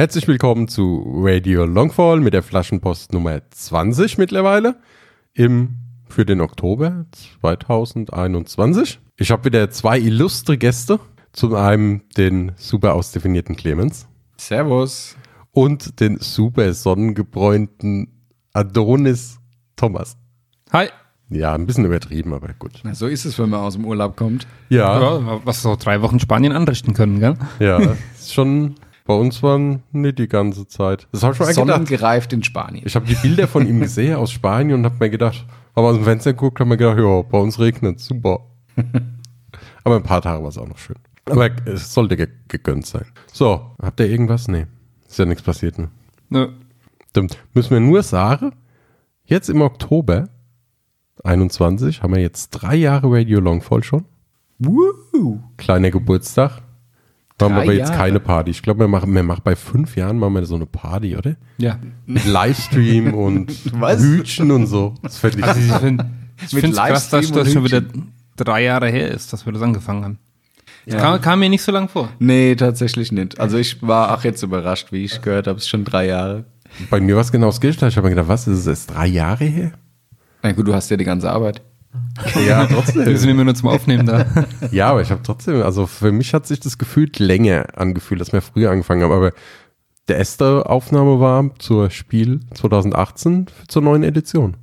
Herzlich willkommen zu Radio Longfall mit der Flaschenpost Nummer 20 mittlerweile im für den Oktober 2021. Ich habe wieder zwei illustre Gäste. Zum einen den super ausdefinierten Clemens. Servus. Und den super sonnengebräunten Adonis Thomas. Hi. Ja, ein bisschen übertrieben, aber gut. Na, so ist es, wenn man aus dem Urlaub kommt. Ja, Ja, was so drei Wochen Spanien anrichten können, gell? ja, ist schon bei uns waren nicht die ganze Zeit. Das habe ich mir gedacht. Sonnengereift in Spanien. Ich habe die Bilder von ihm gesehen aus Spanien und habe mir gedacht, aber aus dem Fenster geguckt, habe mir gedacht, ja, bei uns regnet super. aber ein paar Tage war es auch noch schön. Aber es sollte ge gegönnt sein. So, habt ihr irgendwas? Nee, ist ja nichts passiert, ne? Nö. Dann müssen wir nur sagen, jetzt im Oktober 21 haben wir jetzt drei Jahre Radio Long voll schon. Woo. Kleiner Geburtstag. Machen wir jetzt Jahre. keine Party. Ich glaube, wir machen, wir machen bei fünf Jahren machen wir so eine Party, oder? Ja. Mit Livestream und Was? Hütchen und so. Das fände ich Also ich finde ich Mit find's krass, dass das schon wieder drei Jahre her ist, dass wir das angefangen haben. Das kam, kam mir nicht so lang vor. Nee, tatsächlich nicht. Also ich war auch jetzt überrascht, wie ich gehört habe, es ist schon drei Jahre. Bei mir war es genau das Gegenteil. Ich habe mir gedacht, was, ist es erst drei Jahre her? Na gut, du hast ja die ganze Arbeit. Ja, Wir trotzdem. sind immer nur zum Aufnehmen da. ja, aber ich habe trotzdem, also für mich hat sich das gefühlt länger angefühlt, als wir früher angefangen haben. Aber der erste Aufnahme war zur Spiel 2018 zur neuen Edition.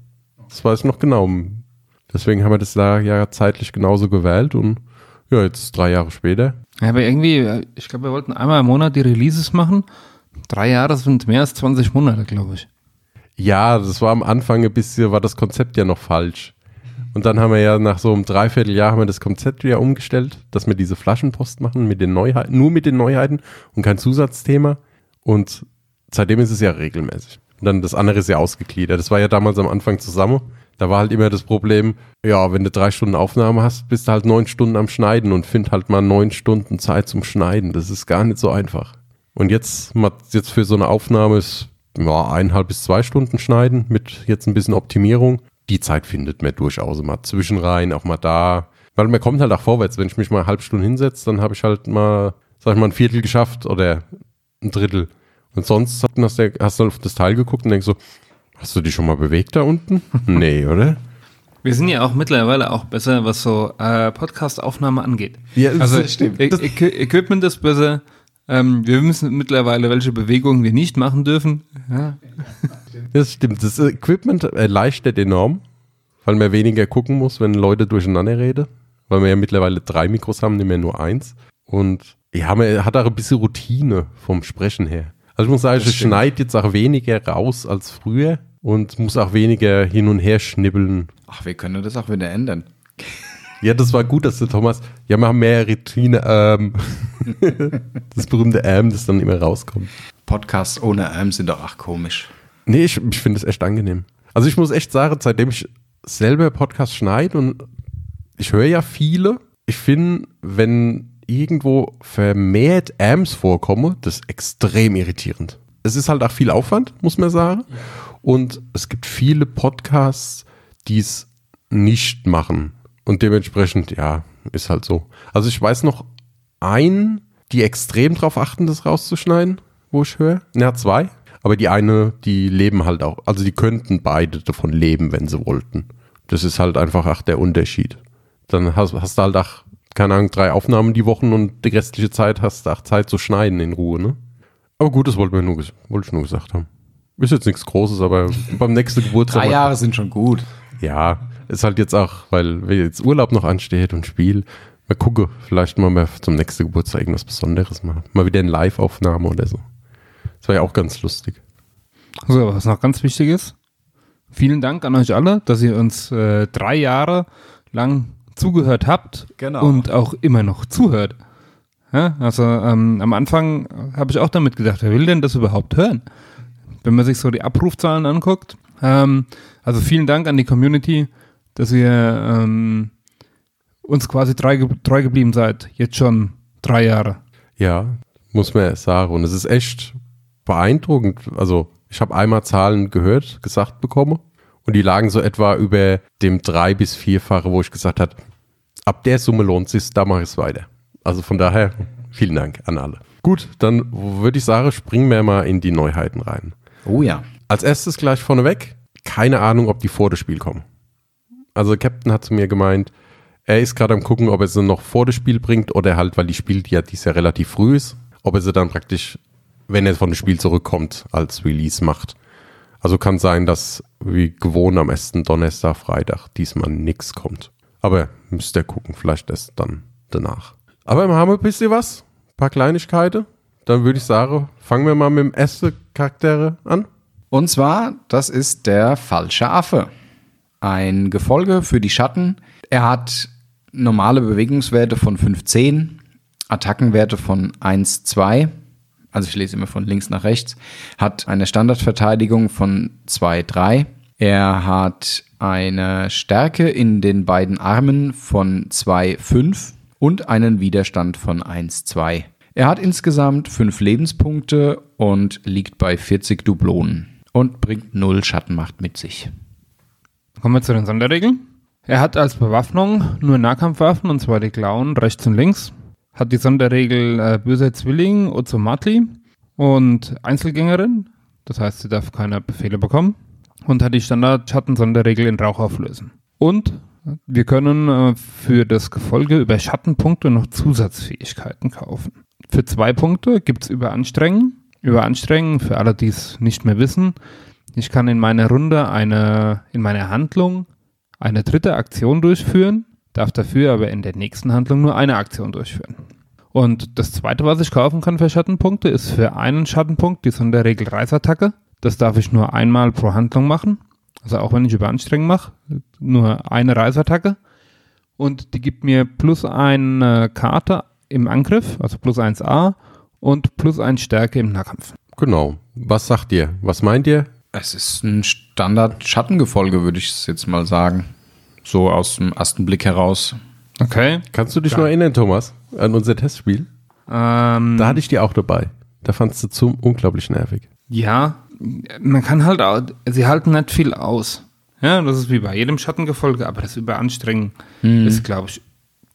Das weiß ich noch genau. Deswegen haben wir das da ja zeitlich genauso gewählt und ja, jetzt drei Jahre später. Ja, aber irgendwie, ich glaube, wir wollten einmal im Monat die Releases machen. Drei Jahre sind mehr als 20 Monate, glaube ich. Ja, das war am Anfang ein bisschen, war das Konzept ja noch falsch. Und dann haben wir ja nach so einem Dreivierteljahr haben wir das Konzept wieder umgestellt, dass wir diese Flaschenpost machen mit den Neuheiten, nur mit den Neuheiten und kein Zusatzthema. Und seitdem ist es ja regelmäßig. Und dann das andere ist ja ausgegliedert. Das war ja damals am Anfang zusammen. Da war halt immer das Problem, ja, wenn du drei Stunden Aufnahme hast, bist du halt neun Stunden am Schneiden und find halt mal neun Stunden Zeit zum Schneiden. Das ist gar nicht so einfach. Und jetzt, jetzt für so eine Aufnahme ist ja, eineinhalb bis zwei Stunden schneiden mit jetzt ein bisschen Optimierung. Die Zeit findet man durchaus mal zwischenrein, auch mal da. Weil man kommt halt auch vorwärts. Wenn ich mich mal eine halbe Stunde hinsetze, dann habe ich halt mal, sag ich mal, ein Viertel geschafft oder ein Drittel. Und sonst hast du, hast du auf das Teil geguckt und denkst so, hast du dich schon mal bewegt da unten? nee, oder? Wir sind ja auch mittlerweile auch besser, was so äh, Podcast-Aufnahme angeht. Ja, das also stimmt. E Equi- Equipment ist besser. Ähm, wir wissen mittlerweile, welche Bewegungen wir nicht machen dürfen. Ja. Das stimmt. Das Equipment erleichtert enorm, weil man weniger gucken muss, wenn Leute durcheinander reden. Weil wir ja mittlerweile drei Mikros haben, nicht mehr nur eins. Und ja, man hat auch ein bisschen Routine vom Sprechen her. Also ich muss sagen, ich schneide jetzt auch weniger raus als früher und muss auch weniger hin und her schnibbeln. Ach, wir können das auch wieder ändern. Ja, das war gut, dass der Thomas, ja, wir haben mehr Routine, ähm, das berühmte Ähm, das dann immer rauskommt. Podcasts ohne M sind doch auch komisch. Nee, ich, ich finde es echt angenehm. Also ich muss echt sagen, seitdem ich selber Podcast schneide und ich höre ja viele, ich finde, wenn irgendwo vermehrt Ams vorkommen, das ist extrem irritierend. Es ist halt auch viel Aufwand, muss man sagen. Und es gibt viele Podcasts, die es nicht machen. Und dementsprechend, ja, ist halt so. Also ich weiß noch einen, die extrem drauf achten, das rauszuschneiden, wo ich höre. Ja, zwei. Aber die eine, die leben halt auch. Also die könnten beide davon leben, wenn sie wollten. Das ist halt einfach auch der Unterschied. Dann hast, hast du halt auch, keine Ahnung, drei Aufnahmen die Wochen und die restliche Zeit hast du auch Zeit zu schneiden in Ruhe, ne? Aber gut, das wollten wir nur, wollte ich nur gesagt haben. Ist jetzt nichts Großes, aber beim nächsten Geburtstag. Drei Jahre sind schon gut. Ja, ist halt jetzt auch, weil wenn jetzt Urlaub noch ansteht und Spiel. Mal gucke, vielleicht mal mal zum nächsten Geburtstag irgendwas Besonderes machen. Mal wieder eine Live-Aufnahme oder so. Das war ja auch ganz lustig. So, was noch ganz wichtig ist. Vielen Dank an euch alle, dass ihr uns äh, drei Jahre lang zugehört habt Genau. und auch immer noch zuhört. Ja, also ähm, am Anfang habe ich auch damit gedacht, wer will denn das überhaupt hören? Wenn man sich so die Abrufzahlen anguckt. Ähm, also vielen Dank an die Community, dass ihr ähm, uns quasi treu, treu geblieben seid. Jetzt schon drei Jahre. Ja, muss man sagen. Und es ist echt beeindruckend. Also, ich habe einmal Zahlen gehört, gesagt bekommen. Und die lagen so etwa über dem drei- bis vierfache, wo ich gesagt habe, ab der Summe lohnt es sich, da mache ich es weiter. Also von daher, vielen Dank an alle. Gut, dann würde ich sagen, springen wir mal in die Neuheiten rein. Oh ja. Als erstes gleich vorneweg, keine Ahnung, ob die vor das Spiel kommen. Also Captain hat zu mir gemeint, er ist gerade am gucken, ob er sie noch vor das Spiel bringt oder halt, weil die Spiel ja dies Jahr relativ früh ist, ob er sie dann praktisch, wenn er von dem Spiel zurückkommt, als Release macht. Also kann sein, dass wie gewohnt am ersten Donnerstag, Freitag diesmal nichts kommt. Aber müsst ihr gucken, vielleicht erst dann danach. Aber wir haben ein bisschen was, ein paar Kleinigkeiten. Dann würde ich sagen, fangen wir mal mit dem ersten Charakter an. Und zwar, das ist der falsche Affe. Ein Gefolge für die Schatten. Er hat normale Bewegungswerte von 15, Attackenwerte von 1, 2. Also ich lese immer von links nach rechts. Hat eine Standardverteidigung von 2, 3. Er hat eine Stärke in den beiden Armen von 2, 5 und einen Widerstand von 1, 2. Er hat insgesamt 5 Lebenspunkte und liegt bei 40 Dublonen und bringt 0 Schattenmacht mit sich. Kommen wir zu den Sonderregeln. Er hat als Bewaffnung nur Nahkampfwaffen, und zwar die Klauen rechts und links. Hat die Sonderregel äh, böser Zwilling, Ozomatli und Einzelgängerin. Das heißt, sie darf keine Befehle bekommen. Und hat die Standard-Schatten-Sonderregel in Rauch auflösen. Und wir können äh, für das Gefolge über Schattenpunkte noch Zusatzfähigkeiten kaufen. Für zwei Punkte gibt's Überanstrengen. Überanstrengen, für alle, die es nicht mehr wissen. Ich kann in meiner Runde eine, in meiner Handlung eine dritte Aktion durchführen, darf dafür aber in der nächsten Handlung nur eine Aktion durchführen. Und das zweite, was ich kaufen kann für Schattenpunkte, ist für einen Schattenpunkt die Sonderregel Reißattacke. Das darf ich nur einmal pro Handlung machen. Also auch wenn ich Überanstrengen mache, nur eine Reißattacke. Und die gibt mir plus eine Karte im Angriff, also plus 1a und plus 1 Stärke im Nahkampf. Genau. Was sagt ihr? Was meint ihr? Es ist ein Standard-Schattengefolge, würde ich es jetzt mal sagen. So aus dem ersten Blick heraus. Okay. Kannst du dich noch erinnern, Thomas, an unser Testspiel? Ähm, Da hatte ich die auch dabei. Da fandst du zum unglaublich nervig. Ja, man kann halt, auch, sie halten nicht viel aus. Ja, das ist wie bei jedem Schattengefolge, aber das Überanstrengen ist, glaube ich,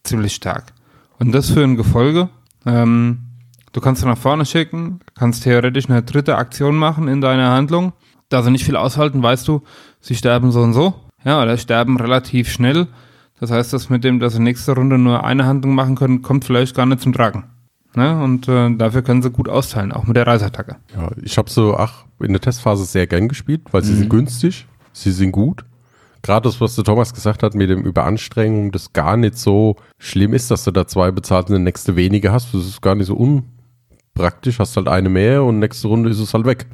ziemlich stark. Und das für ein Gefolge, ähm, du kannst nach vorne schicken, kannst theoretisch eine dritte Aktion machen in deiner Handlung. Da sie nicht viel aushalten, weißt du, sie sterben so und so. Ja, oder sterben relativ schnell. Das heißt, das mit dem, dass sie nächste Runde nur eine Handlung machen können, kommt vielleicht gar nicht zum Tragen. Ne? Und äh, dafür können sie gut austeilen, auch mit der Reisattacke. Ja, ich habe so, ach, in der Testphase sehr gern gespielt, weil sie sind günstig, sie sind gut. Gerade das, was der Thomas gesagt hat mit dem Überanstrengung, das gar nicht so schlimm ist, dass du da zwei bezahlt und eine nächste weniger hast. Das ist gar nicht so unpraktisch. Hast halt eine mehr und nächste Runde ist es halt weg.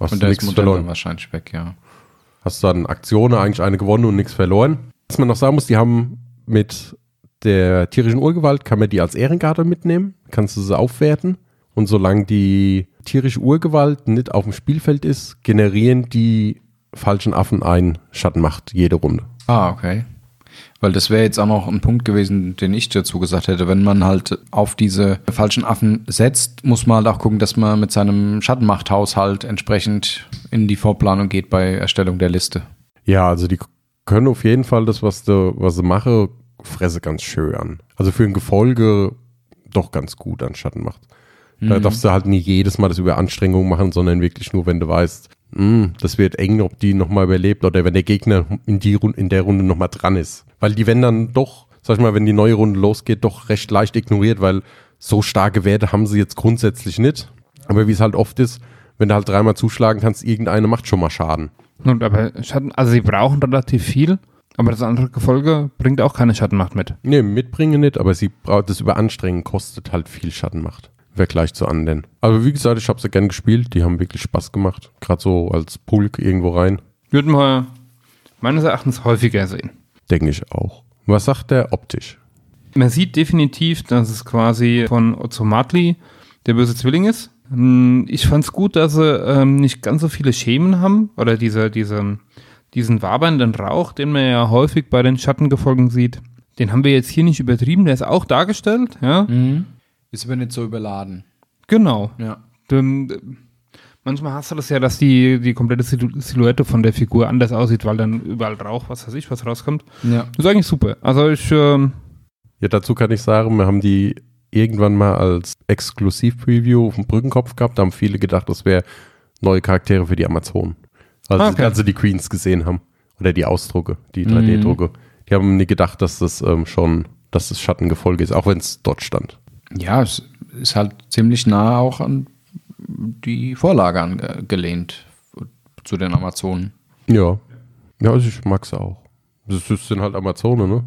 Hast Und du da ist verloren. wahrscheinlich weg, ja. Hast dann Aktionen eigentlich eine gewonnen und nichts verloren. Was man noch sagen muss, die haben mit der tierischen Urgewalt, kann man die als Ehrenkarte mitnehmen, kannst du sie aufwerten. Und solange die tierische Urgewalt nicht auf dem Spielfeld ist, generieren die falschen Affen ein Schattenmacht jede Runde. Ah, okay. Weil das wäre jetzt auch noch ein Punkt gewesen, den ich dazu gesagt hätte. Wenn man halt auf diese falschen Affen setzt, muss man halt auch gucken, dass man mit seinem Schattenmachthaushalt entsprechend in die Vorplanung geht bei Erstellung der Liste. Ja, also die können auf jeden Fall das, was, du, was sie machen, fresse ganz schön an. Also für ein Gefolge doch ganz gut an Schattenmacht. Da darfst du halt nie jedes Mal das über Anstrengung machen, sondern wirklich nur, wenn du weißt, das wird eng, ob die nochmal überlebt oder wenn der Gegner in, die, in der Runde nochmal dran ist. Weil die werden dann doch, sag ich mal, wenn die neue Runde losgeht, doch recht leicht ignoriert, weil so starke Werte haben sie jetzt grundsätzlich nicht. Aber wie es halt oft ist, wenn du halt dreimal zuschlagen kannst, irgendeine macht schon mal Schaden. Und aber Schatten, also sie brauchen relativ viel, aber das andere Gefolge bringt auch keine Schattenmacht mit. Nee, mitbringen nicht, aber sie braucht das Überanstrengen kostet halt viel Schattenmacht. Im Vergleich zu anderen. Aber wie gesagt, ich habe sie gern gespielt, die haben wirklich Spaß gemacht. Gerade so als Pulk irgendwo rein, Würden wir meines Erachtens häufiger sehen. denke ich auch. Was sagt der optisch? Man sieht definitiv, dass es quasi von Ozomatli der böse Zwilling ist. Hm, Ich fand es gut, dass sie ähm, nicht ganz so viele Schemen haben oder diese, diese, diesen wabernden Rauch, den man ja häufig bei den Schattengefolgen sieht. Den haben wir jetzt hier nicht übertrieben, der ist auch dargestellt, ja. Ist aber nicht so überladen. Genau. Ja. Ähm, Manchmal hast du das ja, dass die, die komplette Silhouette von der Figur anders aussieht, weil dann überall Rauch, was weiß ich, was rauskommt. Ja. Das ist eigentlich super. Also ich, ähm, Ja, dazu kann ich sagen, wir haben die irgendwann mal als Exklusiv-Preview auf dem Brückenkopf gehabt. Da haben viele gedacht, das wäre neue Charaktere für die Amazonen. Also, Okay. als sie die Queens gesehen haben. Oder die Ausdrucke, die Mhm. 3D-Drucke. Die haben nie gedacht, dass das ähm, schon, dass das Schattengefolge ist, auch wenn es dort stand. Ja, es ist halt ziemlich nah auch an die Vorlage angelehnt zu den Amazonen. Ja. Ja, also ich mag es auch. Das sind halt Amazonen, ne?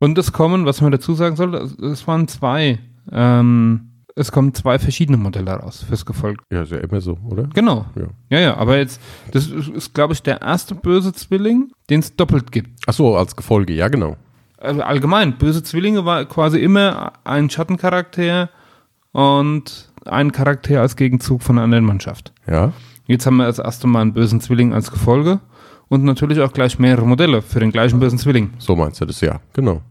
und es kommen, was man dazu sagen soll, es- es waren zwei, ähm, es kommen zwei verschiedene Modelle raus fürs Gefolge. Ja, ist ja immer so, oder? Genau. Ja. Ja, ja, aber jetzt, das ist, ist glaube ich, der erste böse Zwilling, den es doppelt gibt. Ach so, als Gefolge, ja, genau. Also allgemein, böse Zwillinge war quasi immer ein Schattencharakter und ein Charakter als Gegenzug von einer anderen Mannschaft. Ja. Jetzt haben wir das erste Mal einen bösen Zwilling als Gefolge und natürlich auch gleich mehrere Modelle für den gleichen bösen Zwilling. So meinst du das, ja, genau.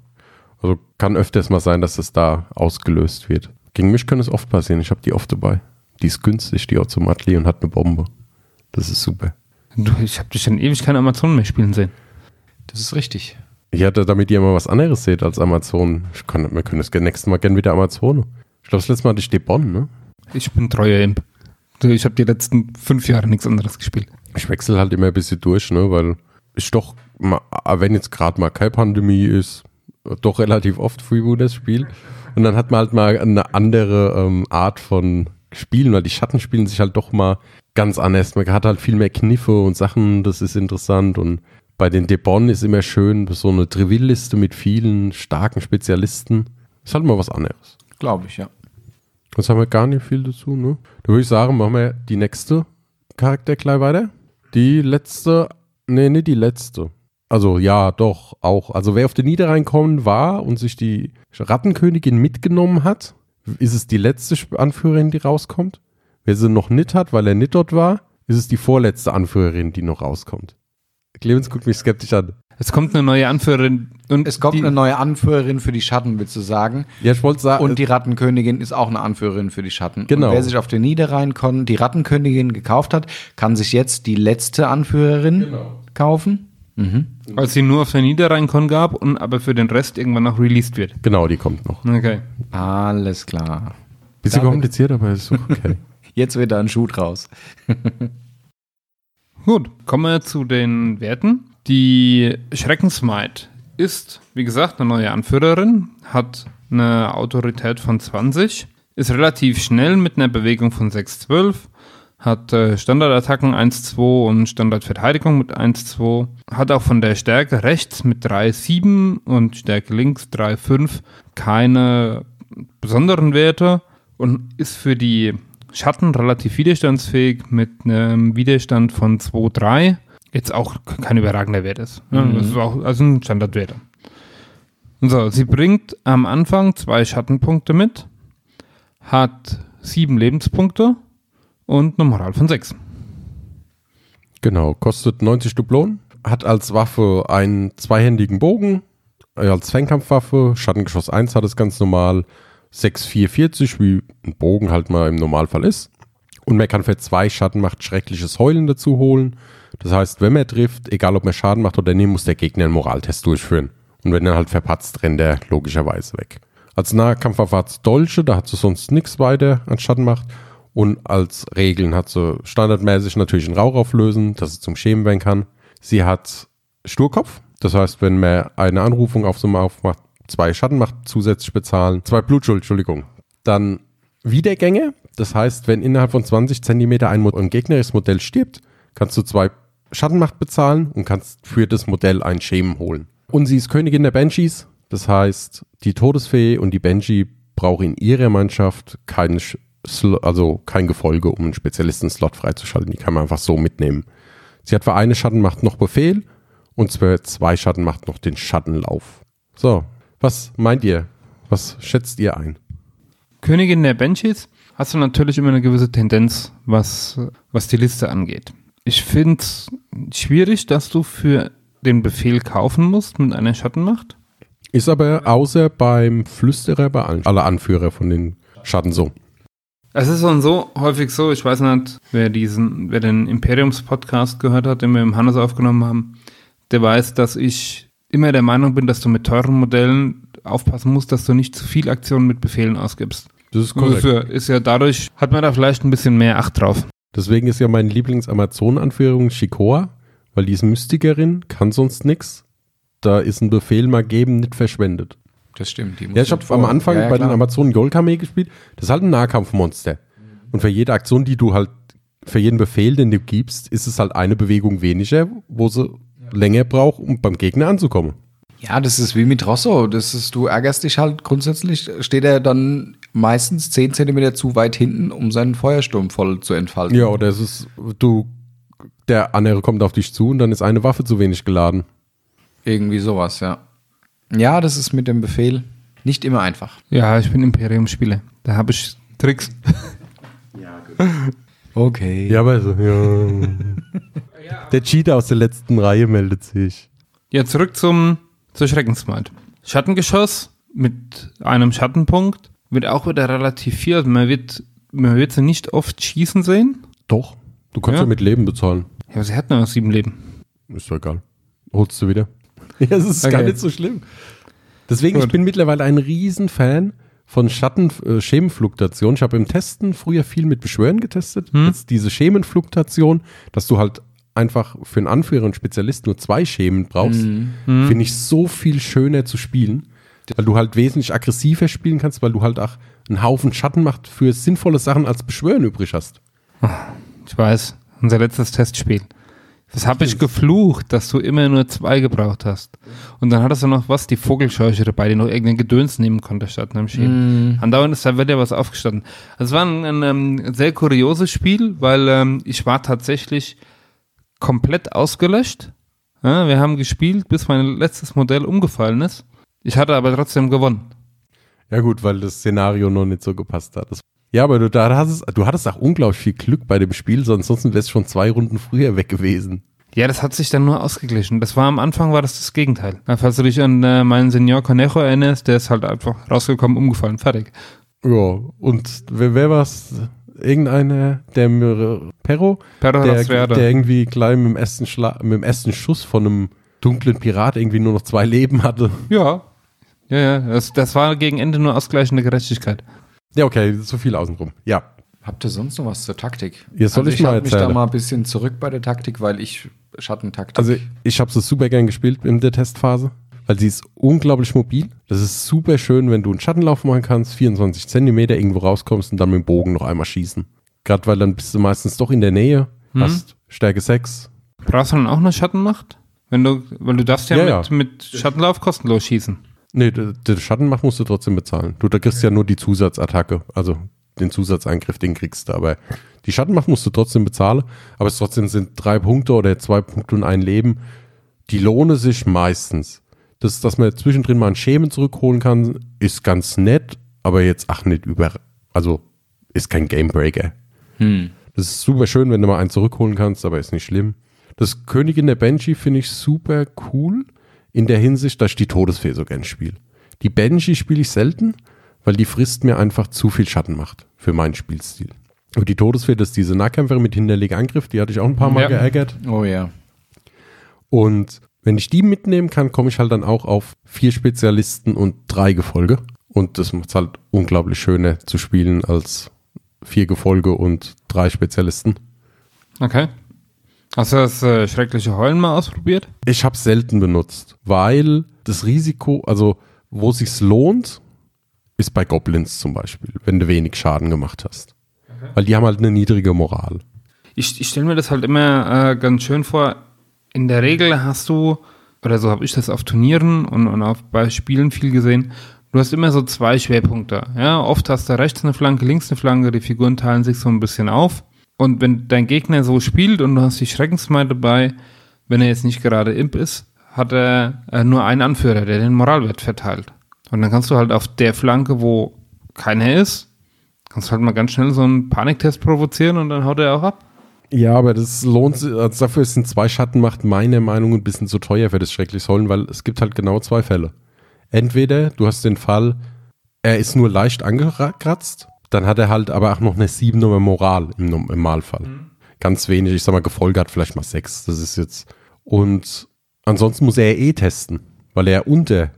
Also kann öfters mal sein, dass es da ausgelöst wird. Gegen mich kann es oft passieren. Ich habe die oft dabei. Die ist günstig, die Ozomatli und hat eine Bombe. Das ist super. Du, ich habe dich schon ewig keine Amazonen mehr spielen sehen. Das ist richtig. Ich hatte, damit ihr mal was anderes seht als Amazon. Ich kann, wir können das nächste Mal gerne wieder Amazone. Ich glaube, das letzte Mal hatte ich Debon, ne? Ich bin treuer Imp. Ich habe die letzten fünf Jahre nichts anderes gespielt. Ich wechsle halt immer ein bisschen durch, ne? Weil ich doch, mal, wenn jetzt gerade mal keine Pandemie ist, doch relativ oft Freebooters spiele. Und dann hat man halt mal eine andere ähm, Art von Spielen, weil die Schatten spielen sich halt doch mal ganz anders. Man hat halt viel mehr Kniffe und Sachen, das ist interessant. Und bei den Debon ist immer schön so eine Trivilliste mit vielen starken Spezialisten. Ist halt mal was anderes. Glaube ich, ja. Jetzt haben wir gar nicht viel dazu, ne? Da würde ich sagen, machen wir die nächste Charakter gleich weiter. Die letzte, nee, nicht die letzte. Also ja, doch, auch. Also wer auf den Niederrhein kommen war und sich die Rattenkönigin mitgenommen hat, ist es die letzte Anführerin, die rauskommt. Wer sie noch nicht hat, weil er nicht dort war, ist es die vorletzte Anführerin, die noch rauskommt. Clemens guckt mich skeptisch an. Es kommt eine neue Anführerin und Es kommt eine neue Anführerin für die Schatten, willst du sagen? Ja, ich wollte sagen, Und die Rattenkönigin ist auch eine Anführerin für die Schatten. Genau. Und wer sich auf den Niederrhein die Rattenkönigin gekauft hat, kann sich jetzt die letzte Anführerin kaufen. als sie nur auf der Niederrhein-Con gab und aber für den Rest irgendwann noch released wird. genau, die kommt noch. Okay. Alles klar. Bisschen David. kompliziert, aber ist okay. Jetzt wird da ein Schuh draus. Gut, kommen wir zu den Werten. Die Schreckensmaid ist, wie gesagt, eine neue Anführerin, hat eine Autorität von 20, ist relativ schnell mit einer Bewegung von 6,12, hat äh, Standardattacken 1,2 und Standardverteidigung mit 1,2, hat auch von der Stärke rechts mit 3,7 und Stärke links 3,5 keine besonderen Werte und ist für die Schatten relativ widerstandsfähig mit einem Widerstand von 2,3. Jetzt auch kein überragender Wert ist. Ja, Das ist auch also ein Standardwert. So, sie bringt am Anfang zwei Schattenpunkte mit, hat sieben Lebenspunkte und eine Moral von sechs. Genau, kostet 90 Dublonen, hat als Waffe einen zweihändigen Bogen, äh, als Fernkampfwaffe, Schattengeschoss 1 hat es ganz normal 6,440, wie ein Bogen halt mal im Normalfall ist. Und man kann für zwei Schattenmacht schreckliches Heulen dazu holen. Das heißt, wenn man trifft, egal ob man Schaden macht oder nicht, muss der Gegner einen Moraltest durchführen. Und wenn er halt verpatzt, rennt er logischerweise weg. Als Nahkampfwaffe hat sie Dolche, da hat sie sonst nichts weiter an Schattenmacht. Und als Regeln hat sie standardmäßig natürlich einen Rauch auflösen, dass sie zum Schämen werden kann. Sie hat Sturkopf, das heißt, wenn man eine Anrufung auf einem aufmacht, zwei Schattenmacht zusätzlich bezahlen, zwei Blutschuld, Entschuldigung. Dann Wiedergänge, das heißt, wenn innerhalb von 20 Zentimeter ein, ein gegnerisches Modell stirbt, kannst du zwei Schattenmacht bezahlen und kannst für das Modell ein Schämen holen. Und sie ist Königin der Banshees, das heißt, die Todesfee und die Banshee brauchen in ihrer Mannschaft keinen also kein Gefolge, um einen Spezialisten-Slot freizuschalten. Die kann man einfach so mitnehmen. Sie hat für eine Schattenmacht noch Befehl und für zwei Schattenmacht noch den Schattenlauf. So, was meint ihr? Was schätzt ihr ein? Königin der Banshees hast du natürlich immer eine gewisse Tendenz, was, was die Liste angeht. Ich finde es schwierig, dass du für den Befehl kaufen musst mit einer Schattenmacht. Ist aber außer beim Flüsterer bei allen, alle Anführer von den Schatten so. Es ist und so häufig so, ich weiß nicht, wer diesen, wer den Imperiums-Podcast gehört hat, den wir im Hannes aufgenommen haben, der weiß, dass ich immer der Meinung bin, dass du mit teuren Modellen aufpassen musst, dass du nicht zu viel Aktionen mit Befehlen ausgibst. Das ist Ist ja, ist ja dadurch, hat man da vielleicht ein bisschen mehr Acht drauf. Deswegen ist ja meine Lieblings-Amazon-Anführung Shikoa, weil die ist Mystikerin, kann sonst nix. Da ist ein Befehl mal geben, nicht verschwendet. Das stimmt. Ja, ich habe am Anfang Ja, ja, bei den. Amazonen Golkame gespielt. Das ist halt ein Nahkampfmonster. Und für jede Aktion, die du halt, für jeden Befehl, den du gibst, ist es halt eine Bewegung weniger, wo sie länger braucht, um beim Gegner anzukommen. Ja, das ist wie mit Rosso. Das ist, du ärgerst dich halt grundsätzlich, steht er dann meistens 10 Zentimeter zu weit hinten, um seinen Feuersturm voll zu entfalten. Ja, oder es ist, du, der andere kommt auf dich zu und dann ist eine Waffe zu wenig geladen. Irgendwie sowas, ja. Ja, das ist mit dem Befehl nicht immer einfach. Ja, ich bin Imperium-Spieler. Da habe ich Tricks. Okay. Ja, aber so, ja. Der Cheater aus der letzten Reihe meldet sich. Ja, zurück zum, zur Schreckensmacht. Schattengeschoss mit einem Schattenpunkt wird auch wieder relativ viel. Also man wird, man wird sie nicht oft schießen sehen. Doch. Du kannst ja, Ja. mit Leben bezahlen. Ja, aber sie hat nur noch sieben Leben. Ist doch egal. Holst du wieder. Ja, es ist Okay. gar nicht so schlimm. Deswegen, ich Gut. bin mittlerweile ein Riesenfan von Schatten, äh. Ich habe im Testen früher viel mit Beschwören getestet. Hm. Jetzt diese Schemenfluktuation, dass du halt einfach für einen Anführer und Spezialist nur zwei Schemen brauchst, Hm. finde ich so viel schöner zu spielen. Weil du halt wesentlich aggressiver spielen kannst, weil du halt auch einen Haufen Schattenmacht für sinnvolle Sachen als Beschwören übrig hast. Ich weiß, unser letztes Testspiel. Das habe ich geflucht, dass du immer nur zwei gebraucht hast. Und dann hattest du noch was, die Vogelscheuche dabei, die noch irgendein Gedöns nehmen konnte statt einem Schäden. Andauernd ist da wieder was aufgestanden. Also es war ein, ein, ähm, sehr kurioses Spiel, weil ähm, ich war tatsächlich komplett ausgelöscht. Ja, wir haben gespielt, bis mein letztes Modell umgefallen ist. Ich hatte aber trotzdem gewonnen. Ja gut, weil das Szenario noch nicht so gepasst hat. Das ja, aber du, da hast es, du hattest auch unglaublich viel Glück bei dem Spiel, sonst wärst du schon zwei Runden früher weg gewesen. Ja, das hat sich dann nur ausgeglichen. Das war am Anfang war das das Gegenteil. Falls du dich an äh, meinen Senior Conejo erinnerst, der ist halt einfach rausgekommen, umgefallen, fertig. Ja, und wer, wer war's? Irgendeiner, der Perro, Perro der, der irgendwie gleich mit dem, ersten Schla mit dem ersten Schuss von einem dunklen Pirat irgendwie nur noch zwei Leben hatte. Ja. Ja, ja, das, das war gegen Ende nur ausgleichende Gerechtigkeit. Ja, okay, so viel außenrum. Ja. Habt ihr sonst noch was zur Taktik? Ja, soll ich mal halte mich da mal ein bisschen zurück bei der Taktik, weil ich Schattentaktik. Also ich habe es super gern gespielt in der Testphase, weil sie ist unglaublich mobil. Das ist super schön, wenn du einen Schattenlauf machen kannst, 24 Zentimeter irgendwo rauskommst und dann mit dem Bogen noch einmal schießen. Gerade weil dann bist du meistens doch in der Nähe, Mhm. hast Stärke 6. Brauchst du dann auch eine Schattenmacht? Wenn du, weil du darfst ja, Ja, mit, ja. mit Schattenlauf kostenlos schießen. Nee, der Schattenmacht musst du trotzdem bezahlen. Du, da kriegst ja nur die Zusatzattacke, also den Zusatzangriff, den kriegst du. Aber die Schattenmacht musst du trotzdem bezahlen. Aber es trotzdem sind drei Punkte oder zwei Punkte und ein Leben. Die lohnen sich meistens. Das, dass man zwischendrin mal einen Schemen zurückholen kann, ist ganz nett, aber jetzt, ach, nicht über, also ist kein Gamebreaker. Hm. Das ist super schön, wenn du mal einen zurückholen kannst, aber ist nicht schlimm. Das Königin der Banshee finde ich super cool in der Hinsicht, dass ich die Todesfee so gern spiele. Die Banshee spiele ich selten, weil die frisst mir einfach zu viel Schatten macht für meinen Spielstil. Und die Todesfee, das ist diese Nahkämpferin mit hinterleger Angriff, die hatte ich auch ein paar Mal Ja. geärgert. Oh ja. Und wenn ich die mitnehmen kann, komme ich halt dann auch auf vier Spezialisten und drei Gefolge. Und das macht es halt unglaublich schöner zu spielen als vier Gefolge und drei Spezialisten. Okay. Hast du das äh, schreckliche Heulen mal ausprobiert? Ich habe selten benutzt, weil das Risiko, also wo sich's lohnt, ist bei Goblins zum Beispiel, wenn du wenig Schaden gemacht hast. Weil die haben halt eine niedrige Moral. Ich, ich stelle mir das halt immer äh, ganz schön vor. In der Regel hast du, oder so habe ich das auf Turnieren und, und auf, bei Spielen viel gesehen, du hast immer so zwei Schwerpunkte. Ja, oft hast du rechts eine Flanke, links eine Flanke, die Figuren teilen sich so ein bisschen auf. Und wenn dein Gegner so spielt und du hast die Schreckensmeid dabei, wenn er jetzt nicht gerade Imp ist, hat er äh, nur einen Anführer, der den Moralwert verteilt. Und dann kannst du halt auf der Flanke, wo keiner ist, kannst du halt mal ganz schnell so einen Paniktest provozieren und dann haut er auch ab. Ja, aber das lohnt sich, also dafür sind zwei Schattenmacht meiner Meinung nach ein bisschen zu teuer für das schrecklich Sollen, weil es gibt halt genau zwei Fälle. Entweder du hast den Fall, er ist nur leicht angekratzt, dann hat er halt aber auch noch eine 7 Nummer Moral im Normalfall. Ganz wenig, ich sag mal, Gefolge hat vielleicht mal 6, das ist jetzt. Und ansonsten muss er eh testen, weil er unter,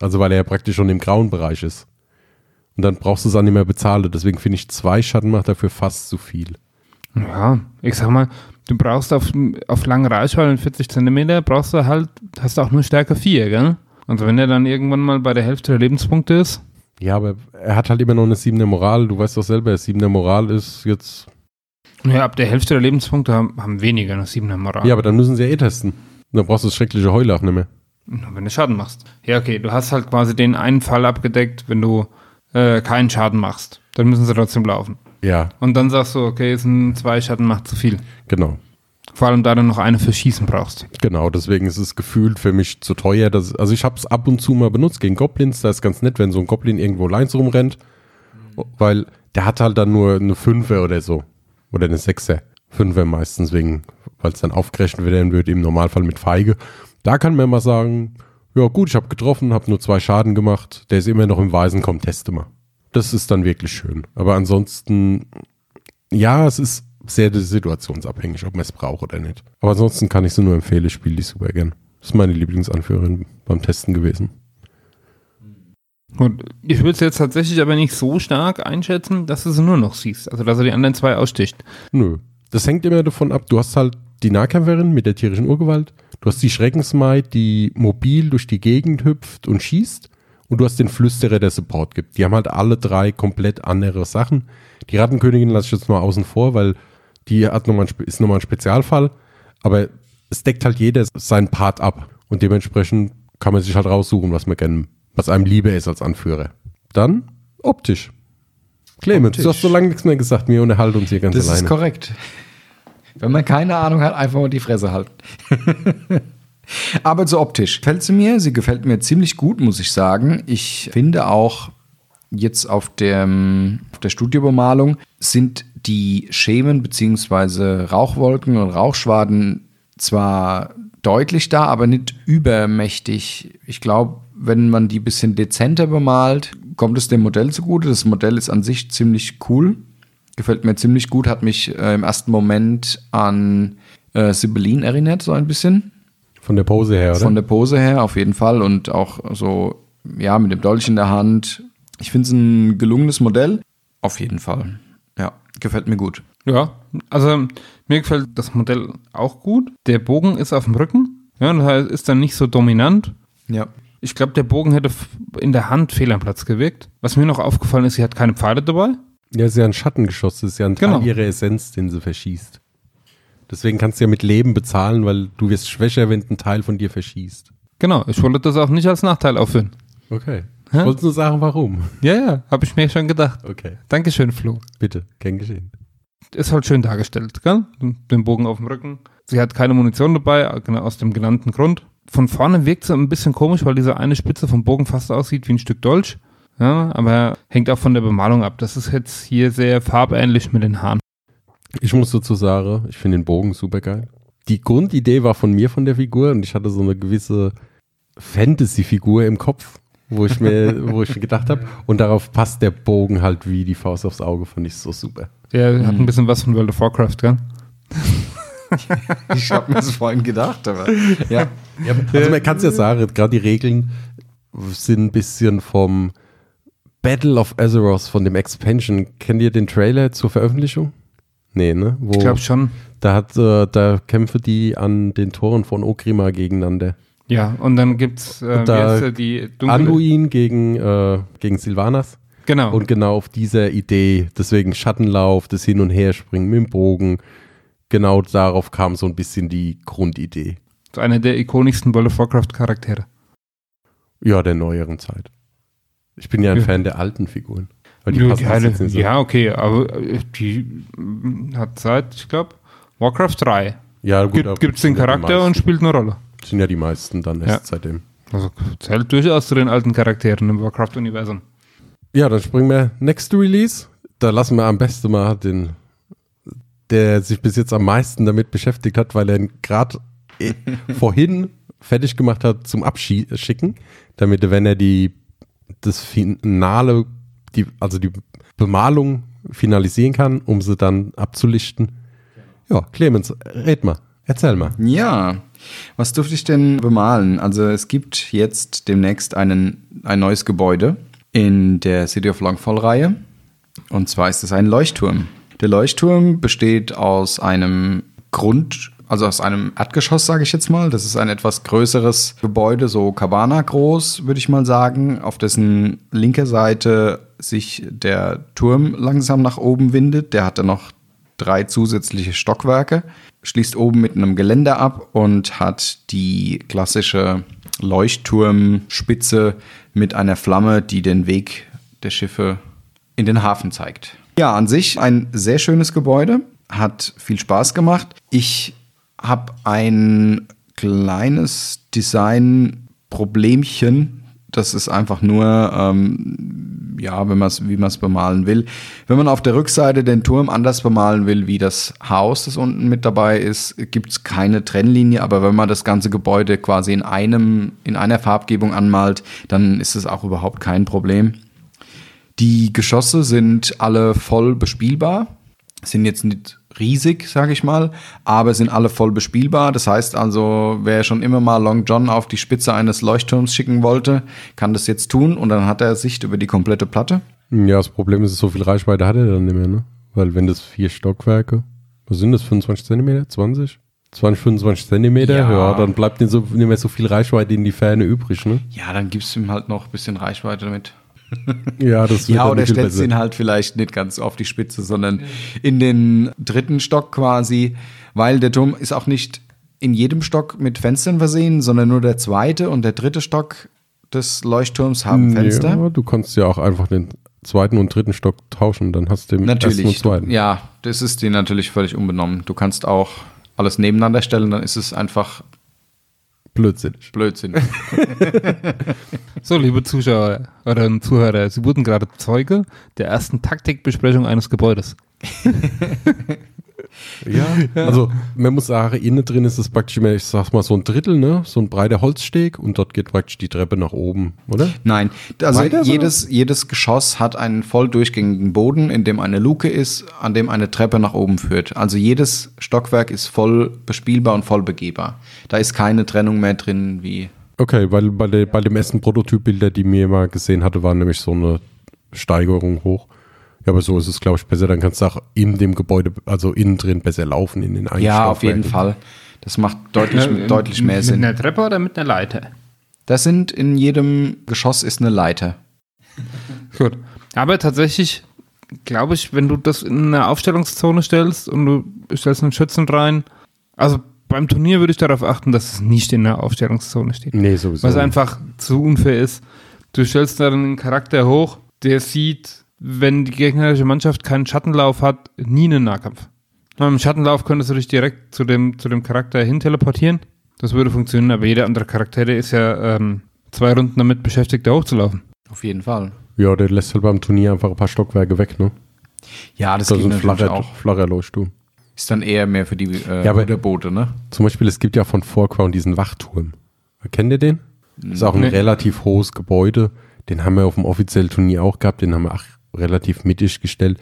also weil er ja praktisch schon im grauen Bereich ist. Und dann brauchst du es auch nicht mehr bezahlen. Deswegen finde ich zwei Schattenmacht dafür fast zu viel. Ja, ich sag mal, du brauchst auf, auf lange Reichweite 40 Zentimeter, brauchst du halt, hast du auch nur Stärke 4, gell? Also wenn er dann irgendwann mal bei der Hälfte der Lebenspunkte ist, Ja, aber er hat halt immer noch eine 7er Moral. Du weißt doch selber, 7er Moral ist jetzt. ja, ab der Hälfte der Lebenspunkte haben, haben weniger eine 7er Moral. Ja, aber dann müssen sie ja eh testen. Dann brauchst du das schreckliche Heule auch nicht mehr. Nur wenn du Schaden machst. Ja, okay, du hast halt quasi den einen Fall abgedeckt, wenn du äh, keinen Schaden machst. Dann müssen sie trotzdem laufen. Ja, Und dann sagst du, okay, es sind zwei Schatten, macht zu viel. genau. Vor allem, da du noch eine für Schießen brauchst. Genau, deswegen ist es gefühlt für mich zu teuer. Dass, also ich habe es ab und zu mal benutzt gegen Goblins. Da ist ganz nett, wenn so ein Goblin irgendwo Lines rumrennt. Weil der hat halt dann nur eine Fünfer oder so. Oder eine Sechser. Fünfer meistens wegen, weil es dann aufgerechnet werden würde, im Normalfall mit Feige. Da kann man mal sagen, ja gut, ich habe getroffen, habe nur zwei Schaden gemacht. Der ist immer noch im Weisen, komm, teste mal. Das ist dann wirklich schön. Aber ansonsten, ja, es ist sehr situationsabhängig, ob man es braucht oder nicht. Aber ansonsten kann ich sie nur empfehlen, ich spiele die super gern. Das ist meine Lieblingsanführerin beim Testen gewesen. Und ich würde es jetzt tatsächlich aber nicht so stark einschätzen, dass du sie nur noch siehst. Also, dass er die anderen zwei aussticht. Nö. Das hängt immer davon ab. Du hast halt die Nahkämpferin mit der tierischen Urgewalt. Du hast die Schreckensmaid, die mobil durch die Gegend hüpft und schießt. Und du hast den Flüsterer, der Support gibt. Die haben halt alle drei komplett andere Sachen. Die Rattenkönigin lasse ich jetzt mal außen vor, weil die hat noch mal ein, ist nochmal ein Spezialfall. Aber es deckt halt jeder seinen Part ab. Und dementsprechend kann man sich halt raussuchen, was man gerne, was einem lieber ist als Anführer. Dann optisch. Clemens, du Optisch. hast so lange nichts mehr gesagt. Wir unterhalten uns hier ganz Das alleine. ist korrekt. Wenn man keine Ahnung hat, einfach mal die Fresse halten. Aber so optisch gefällt sie mir. Sie gefällt mir ziemlich gut, muss ich sagen. Ich finde auch jetzt auf, dem, auf der Studiobemalung sind die Schemen bzw. Rauchwolken und Rauchschwaden zwar deutlich da, aber nicht übermächtig. Ich glaube, wenn man die ein bisschen dezenter bemalt, kommt es dem Modell zugute. Das Modell ist an sich ziemlich cool. Gefällt mir ziemlich gut, hat mich äh, im ersten Moment an äh, Sibyllin erinnert, so ein bisschen. Von der Pose her, oder? Von der Pose her auf jeden Fall und auch so, ja, mit dem Dolch in der Hand. Ich finde es ein gelungenes Modell. Auf jeden Fall. Ja, gefällt mir gut. Ja, also mir gefällt das Modell auch gut. Der Bogen ist auf dem Rücken. Ja, das heißt, ist dann nicht so dominant. Ja. Ich glaube, der Bogen hätte in der Hand fehl am Platz gewirkt. Was mir noch aufgefallen ist, sie hat keine Pfeile dabei. ja, ist ja ein Schattengeschoss, das ist ja ein Teil Genau. ihrer Essenz, den sie verschießt. Deswegen kannst du ja mit Leben bezahlen, weil du wirst schwächer, wenn ein Teil von dir verschießt. Genau, ich wollte das auch nicht als Nachteil aufführen. Okay. Hä? Ich wollte nur sagen, warum. Ja, ja, habe ich mir schon gedacht. Okay. Dankeschön, Flo. Bitte, kein Geschehen. Ist halt schön dargestellt, gell? Den Bogen auf dem Rücken. Sie hat keine Munition dabei, genau aus dem genannten Grund. Von vorne wirkt sie ein bisschen komisch, weil diese eine Spitze vom Bogen fast aussieht wie ein Stück Dolch. Ja, aber hängt auch von der Bemalung ab. Das ist jetzt hier sehr farbähnlich mit den Haaren. Ich muss dazu sagen, ich finde den Bogen super geil. Die Grundidee war von mir von der Figur und ich hatte so eine gewisse Fantasy-Figur im Kopf, wo ich mir, wo ich gedacht habe. Und darauf passt der Bogen halt wie die Faust aufs Auge, fand ich so super. Der hat ein bisschen was von World of Warcraft, gell? Ich habe mir das vorhin gedacht, aber ja. Also man kann es ja sagen, gerade die Regeln sind ein bisschen vom Battle of Azeroth, von dem Expansion. Kennt ihr den Trailer zur Veröffentlichung? Nee, ne? Wo, Ich glaube schon. da, hat, äh, da kämpfen die an den Toren von Okrima gegeneinander. Ja, und dann gibt's äh, da- der, die dunkle. Anduin gegen, äh, gegen Sylvanas. Genau. Und genau auf dieser Idee, deswegen Schattenlauf, das Hin- und Herspringen mit dem Bogen, genau darauf kam so ein bisschen die Grundidee. so einer der ikonischsten World of Warcraft Charaktere. Ja, der neueren Zeit. Ich bin ja ein Ja. Fan der alten Figuren. Weil die ja, die jetzt nicht so. ja, okay, aber äh, die hat seit, ich glaube, Warcraft 3. ja gut, Gibt, gibt's den sind ja Charakter und spielt eine Rolle. Sind ja die meisten dann erst Ja. seitdem. Also zählt durchaus zu den alten Charakteren im Warcraft-Universum. Ja, dann springen wir next Release. Da lassen wir am besten mal den, der sich bis jetzt am meisten damit beschäftigt hat, weil er ihn gerade eh vorhin fertig gemacht hat zum Abschicken, damit er, wenn er die das Finale, die, also die Bemalung finalisieren kann, um sie dann abzulichten. Ja, Clemens, red mal, erzähl mal. Ja, was durfte ich denn bemalen? Also es gibt jetzt demnächst einen, ein neues Gebäude in der City of Longfall-Reihe. Und zwar ist es ein Leuchtturm. Der Leuchtturm besteht aus einem Grund, also aus einem Erdgeschoss, sage ich jetzt mal. Das ist ein etwas größeres Gebäude, so Cabana groß, würde ich mal sagen, auf dessen linker Seite sich der Turm langsam nach oben windet. Der hat dann noch drei zusätzliche Stockwerke, schließt oben mit einem Geländer ab und hat die klassische Leuchtturmspitze mit einer Flamme, die den Weg der Schiffe in den Hafen zeigt. Ja, an sich ein sehr schönes Gebäude, hat viel Spaß gemacht. Ich habe ein kleines Design-Problemchen. Das ist einfach nur, ähm, ja, wenn man's, wie man es bemalen will. Wenn man auf der Rückseite den Turm anders bemalen will, wie das Haus, das unten mit dabei ist, gibt es keine Trennlinie. Aber wenn man das ganze Gebäude quasi in einem, in einer Farbgebung anmalt, dann ist es auch überhaupt kein Problem. Die Geschosse sind alle voll bespielbar, sind jetzt nicht riesig, sage ich mal, aber sind alle voll bespielbar. Das heißt also, wer schon immer mal Long John auf die Spitze eines Leuchtturms schicken wollte, kann das jetzt tun und dann hat er Sicht über die komplette Platte. Ja, das Problem ist, so viel Reichweite hat er dann nicht mehr, ne? Weil wenn das vier Stockwerke, was sind das, 25 Zentimeter, 20? 20, 25 Zentimeter, ja, Ja. dann bleibt nicht, so, nicht mehr so viel Reichweite in die Ferne übrig, ne? Ja, dann gibst du ihm halt noch ein bisschen Reichweite damit. Ja, das wird Ja, oder stellst ihn halt vielleicht nicht ganz auf die Spitze, sondern in den dritten Stock quasi, weil der Turm ist auch nicht in jedem Stock mit Fenstern versehen, sondern nur der zweite und der dritte Stock des Leuchtturms haben Fenster. Ja, du kannst ja auch einfach den zweiten und dritten Stock tauschen, dann hast du den ersten und Natürlich. zweiten. Ja, das ist dir natürlich völlig unbenommen. Du kannst auch alles nebeneinander stellen, dann ist es einfach Blödsinnig. Blödsinn. So, liebe Zuschauer oder Zuhörer, Sie wurden gerade Zeuge der ersten Taktikbesprechung eines Gebäudes. Ja, also man muss sagen, innen drin ist es praktisch immer, ich sag's mal, so ein Drittel, ne? So ein breiter Holzsteg und dort geht praktisch die Treppe nach oben, oder? Nein, also Weiter, jedes, jedes Geschoss hat einen voll durchgängigen Boden, in dem eine Luke ist, an dem eine Treppe nach oben führt. Also jedes Stockwerk ist voll bespielbar und voll begehbar. Da ist keine Trennung mehr drin wie. Okay, weil bei, der, bei dem ersten Prototypbilder, die mir mal gesehen hatte, war nämlich so eine Steigerung hoch. Ja, aber so ist es, glaube ich, besser. Dann kannst du auch in dem Gebäude, also innen drin, besser laufen in den einen Ja, auf jeden Fall. Das macht deutlich, Äh, deutlich mehr mit Sinn. einer Treppe oder mit einer Leiter? Das sind in jedem Geschoss ist eine Leiter. Gut. Aber tatsächlich, glaube ich, wenn du das in eine Aufstellungszone stellst und du stellst einen Schützen rein, also beim Turnier würde ich darauf achten, dass es nicht in der Aufstellungszone steht. Nee, sowieso. Was einfach zu unfair ist. Du stellst dann einen Charakter hoch, der sieht, wenn die gegnerische Mannschaft keinen Schattenlauf hat, nie einen Nahkampf. Mit dem Schattenlauf könntest du dich direkt zu dem, zu dem Charakter hin teleportieren. Das würde funktionieren, aber jeder andere Charakter, der ist ja ähm, zwei Runden damit beschäftigt, da hochzulaufen. Auf jeden Fall. Ja, der lässt halt beim Turnier einfach ein paar Stockwerke weg, ne? Ja, das, Das geht ist ein flacher, auch. flacher Leuchtturm. Ist dann eher mehr für die äh, Ja, aber- Ruderboote, ne? Zum Beispiel, es gibt ja von Foreground diesen Wachturm. Kennt ihr den? Ist auch ein Nee. relativ hohes Gebäude. Den haben wir auf dem offiziellen Turnier auch gehabt. Den haben wir auch relativ mittig gestellt.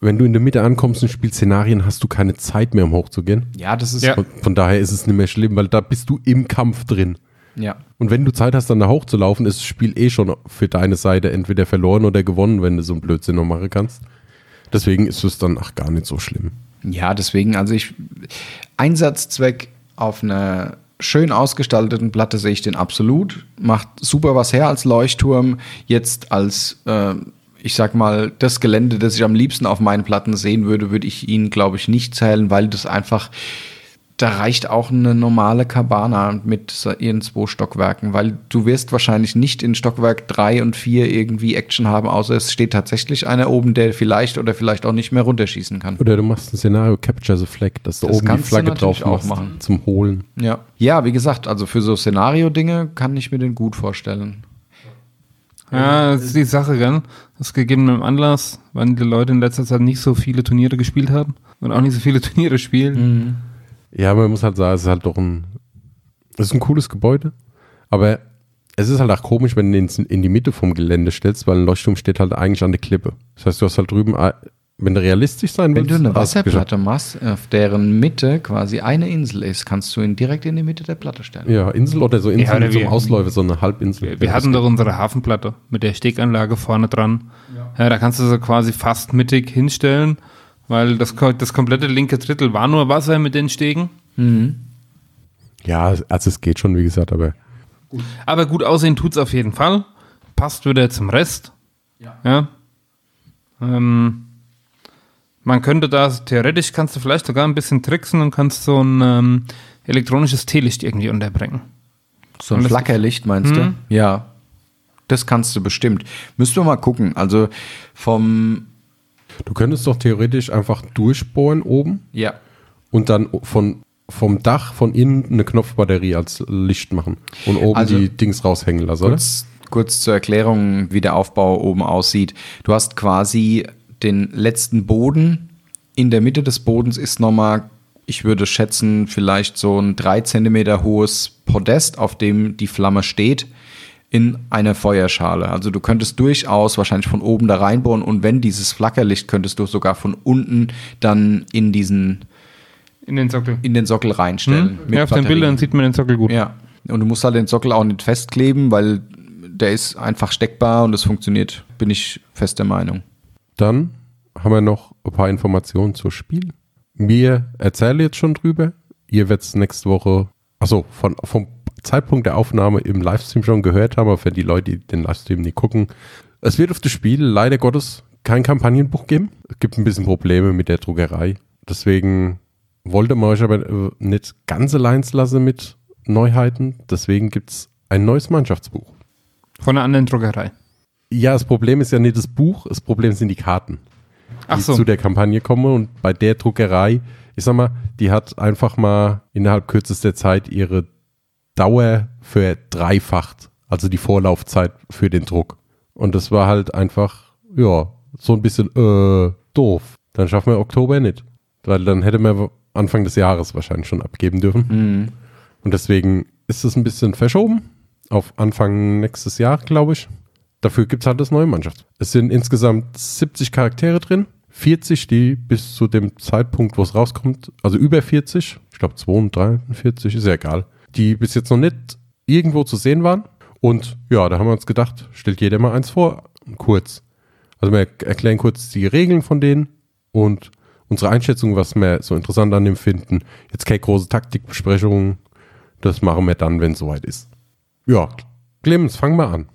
Wenn du in der Mitte ankommst und spielst Szenarien, hast du keine Zeit mehr, um hochzugehen. Ja, das ist Ja. Von, von daher ist es nicht mehr schlimm, weil da bist du im Kampf drin. ja. Und wenn du Zeit hast, dann da hochzulaufen, ist das Spiel eh schon für deine Seite entweder verloren oder gewonnen, wenn du so einen Blödsinn noch machen kannst. Deswegen ist es dann ach gar nicht so schlimm. Ja, deswegen, also ich, Einsatzzweck auf einer schön ausgestalteten Platte sehe ich den absolut. Macht super was her als Leuchtturm. Jetzt als, äh, ich sag mal, das Gelände, das ich am liebsten auf meinen Platten sehen würde, würde ich ihn, glaube ich, nicht zählen, weil das einfach da reicht auch eine normale Cabana mit ihren zwei Stockwerken, weil du wirst wahrscheinlich nicht in Stockwerk 3 und 4 irgendwie Action haben, außer es steht tatsächlich einer oben, der vielleicht oder vielleicht auch nicht mehr runterschießen kann. Oder du machst ein Szenario Capture the Flag, dass du Das oben die Flagge drauf auch machst machen. zum Holen. Ja. ja, wie gesagt, also für so Szenario-Dinge kann ich mir den gut vorstellen. Ja, das ist die Sache, gell? Aus gegebenem Anlass, weil die Leute in letzter Zeit nicht so viele Turniere gespielt haben und auch nicht so viele Turniere spielen. Ja, man muss halt sagen, es ist halt doch ein, es ist ein cooles Gebäude, aber es ist halt auch komisch, wenn du ihn in die Mitte vom Gelände stellst, weil ein Leuchtturm steht halt eigentlich an der Klippe. Das heißt, du hast halt drüben, äh, wenn du realistisch sein Wenn willst, du eine hast du geschafft. Wasserplatte machst, auf deren Mitte quasi eine Insel ist, kannst du ihn direkt in die Mitte der Platte stellen. Ja, Insel oder so Insel Ja, oder wir- Ausläufer, so eine Halbinsel. Wir hatten doch unsere Hafenplatte mit der Steganlage vorne dran. Ja. da kannst du so quasi fast mittig hinstellen, weil das, das komplette linke Drittel war nur Wasser mit den Stegen. Ja, also es geht schon, wie gesagt, aber Aber gut aussehen tut's auf jeden Fall. Passt wieder zum Rest. Ja. Ähm, man könnte da, theoretisch kannst du vielleicht sogar ein bisschen tricksen und kannst so ein ähm, elektronisches Teelicht irgendwie unterbringen. So ein Flackerlicht meinst du? Ja. Das kannst du bestimmt. Müssen wir mal gucken. Also vom, du könntest doch theoretisch einfach durchbohren oben ja. und dann von, vom Dach von innen eine Knopfbatterie als Licht machen und oben Also- die Dings raushängen lassen, oder? Kurz, kurz zur Erklärung, wie der Aufbau oben aussieht. Du hast quasi den letzten Boden. In der Mitte des Bodens ist nochmal, ich würde schätzen, vielleicht so ein drei Zentimeter hohes Podest, auf dem die Flamme steht, in einer Feuerschale. Also du könntest durchaus wahrscheinlich von oben da reinbohren und wenn dieses Flackerlicht, könntest du sogar von unten dann in diesen, In den Sockel. in den Sockel reinstellen. mit Ja, auf den Batterien. Bildern sieht man den Sockel gut. Ja, und du musst halt den Sockel auch nicht festkleben, weil der ist einfach steckbar und das funktioniert, bin ich fest der Meinung. Dann haben wir noch ein paar Informationen zur Spiel. Wir erzählen jetzt schon drüber. Ihr werdet es nächste Woche, also von, vom Zeitpunkt der Aufnahme im Livestream schon gehört haben, aber für die Leute, die den Livestream nicht gucken. Es wird auf das Spiel leider Gottes kein Kampagnenbuch geben. Es gibt ein bisschen Probleme mit der Druckerei. Deswegen wollte man euch aber äh, nicht ganz allein lassen mit Neuheiten. Deswegen gibt es ein neues Mannschaftsbuch. Von einer anderen Druckerei. Ja, das Problem ist ja nicht das Buch, das Problem sind die Karten. Ach die so. zu der Kampagne komme und bei der Druckerei, ich sag mal, die hat einfach mal innerhalb kürzester Zeit ihre Dauer verdreifacht, also die Vorlaufzeit für den Druck. Und das war halt einfach, ja, so ein bisschen äh, doof. Dann schaffen wir Oktober nicht, weil dann hätte man Anfang des Jahres wahrscheinlich schon abgeben dürfen. Und deswegen ist es ein bisschen verschoben auf Anfang nächstes Jahr, glaube ich. Dafür gibt es halt das neue Mannschaft. Es sind insgesamt 70 Charaktere drin, 40, die bis zu dem Zeitpunkt, wo es rauskommt, also über 40, ich glaube 42, ist ja egal, die bis jetzt noch nicht irgendwo zu sehen waren. Und ja, da haben wir uns gedacht, stellt jeder mal eins vor, kurz. Also wir erklären kurz die Regeln von denen und unsere Einschätzung, was wir so interessant an dem finden. Jetzt keine große Taktikbesprechung, das machen wir dann, wenn es soweit ist. Ja, Clemens, fang mal an.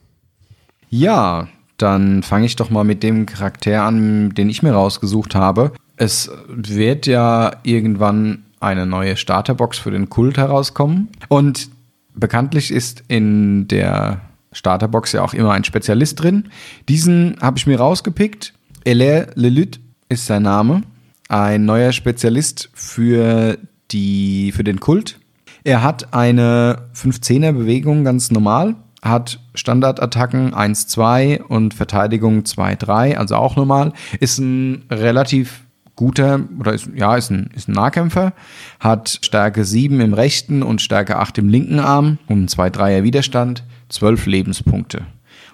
Ja, dann fange ich doch mal mit dem Charakter an, den ich mir rausgesucht habe. Es wird ja irgendwann eine neue Starterbox für den Kult herauskommen. Und bekanntlich ist in der Starterbox ja auch immer ein Spezialist drin. Diesen habe ich mir rausgepickt. Elaire Lelut ist sein Name. Ein neuer Spezialist für, die, für den Kult. Er hat eine 15er Bewegung ganz normal, hat Standardattacken 1-2 und Verteidigung 2-3, also auch normal. Ist ein relativ guter, oder ist, ja, ist ein, ist ein Nahkämpfer, hat Stärke 7 im rechten und Stärke 8 im linken Arm und 2-3er Widerstand, 12 Lebenspunkte.